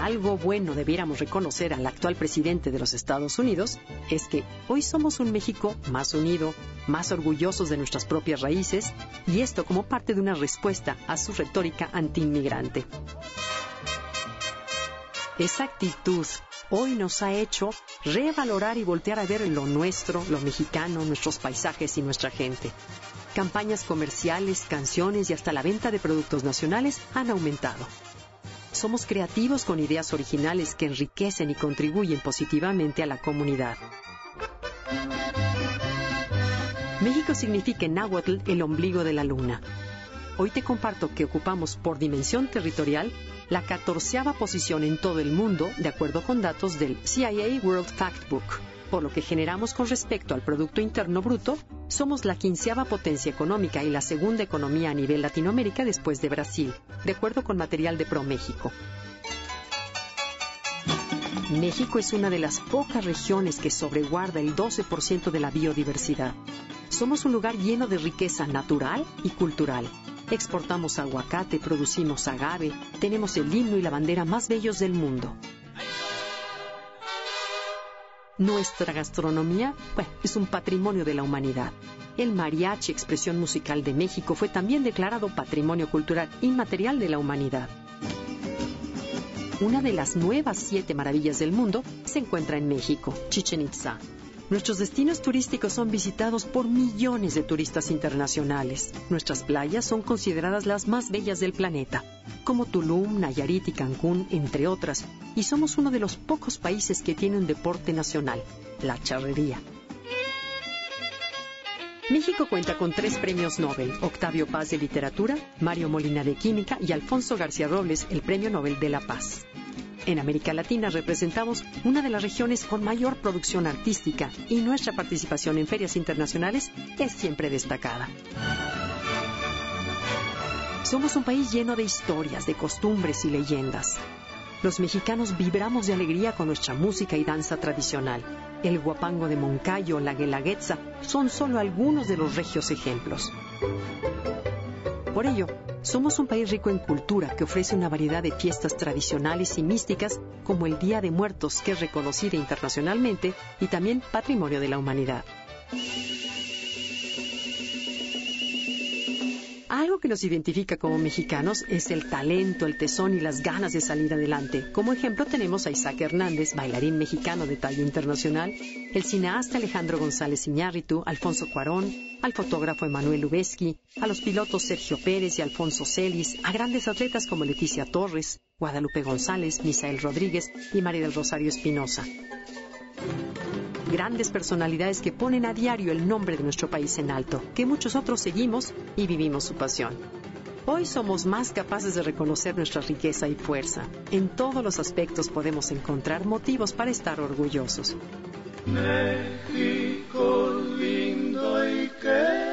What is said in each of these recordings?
Algo bueno debiéramos reconocer al actual presidente de los Estados Unidos es que hoy somos un México más unido, más orgullosos de nuestras propias raíces, y esto como parte de una respuesta a su retórica antiinmigrante. Esa actitud hoy nos ha hecho revalorar y voltear a ver lo nuestro, lo mexicano, nuestros paisajes y nuestra gente. Campañas comerciales, canciones y hasta la venta de productos nacionales han aumentado. Somos creativos con ideas originales que enriquecen y contribuyen positivamente a la comunidad. México significa en náhuatl el ombligo de la luna. Hoy te comparto que ocupamos por dimensión territorial la catorceava posición en todo el mundo, de acuerdo con datos del CIA World Factbook por lo que generamos con respecto al Producto Interno Bruto, somos la quinceava potencia económica y la segunda economía a nivel Latinoamérica después de Brasil, de acuerdo con material de ProMéxico. México es una de las pocas regiones que sobreguarda el 12% de la biodiversidad. Somos un lugar lleno de riqueza natural y cultural. Exportamos aguacate, producimos agave, tenemos el himno y la bandera más bellos del mundo. Nuestra gastronomía es un patrimonio de la humanidad. El mariachi, expresión musical de México, fue también declarado Patrimonio Cultural Inmaterial de la Humanidad. Una de las nuevas siete maravillas del mundo se encuentra en México, Chichen Itza. Nuestros destinos turísticos son visitados por millones de turistas internacionales. Nuestras playas son consideradas las más bellas del planeta, como Tulum, Nayarit y Cancún, entre otras, y somos uno de los pocos países que tiene un deporte nacional, la charrería. México cuenta con tres premios Nobel, Octavio Paz de Literatura, Mario Molina de Química y Alfonso García Robles, el Premio Nobel de la Paz. En América Latina representamos una de las regiones con mayor producción artística y nuestra participación en ferias internacionales es siempre destacada. Somos un país lleno de historias, de costumbres y leyendas. Los mexicanos vibramos de alegría con nuestra música y danza tradicional. El guapango de Moncayo, la guelaguetza, son solo algunos de los regios ejemplos. Por ello, somos un país rico en cultura que ofrece una variedad de fiestas tradicionales y místicas como el Día de Muertos, que es reconocida internacionalmente y también patrimonio de la humanidad. Algo que nos identifica como mexicanos es el talento, el tesón y las ganas de salir adelante. Como ejemplo tenemos a Isaac Hernández, bailarín mexicano de talla internacional, el cineasta Alejandro González Iñárritu, Alfonso Cuarón, al fotógrafo Emanuel Lubezki, a los pilotos Sergio Pérez y Alfonso Celis, a grandes atletas como Leticia Torres, Guadalupe González, Misael Rodríguez y María del Rosario Espinosa grandes personalidades que ponen a diario el nombre de nuestro país en alto, que muchos otros seguimos y vivimos su pasión. Hoy somos más capaces de reconocer nuestra riqueza y fuerza. En todos los aspectos podemos encontrar motivos para estar orgullosos. México lindo y.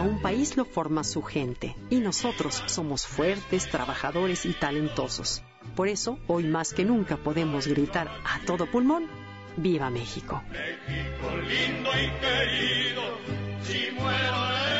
A un país lo forma su gente y nosotros somos fuertes, trabajadores y talentosos. Por eso, hoy más que nunca podemos gritar a todo pulmón, ¡Viva México! México lindo y querido, si muero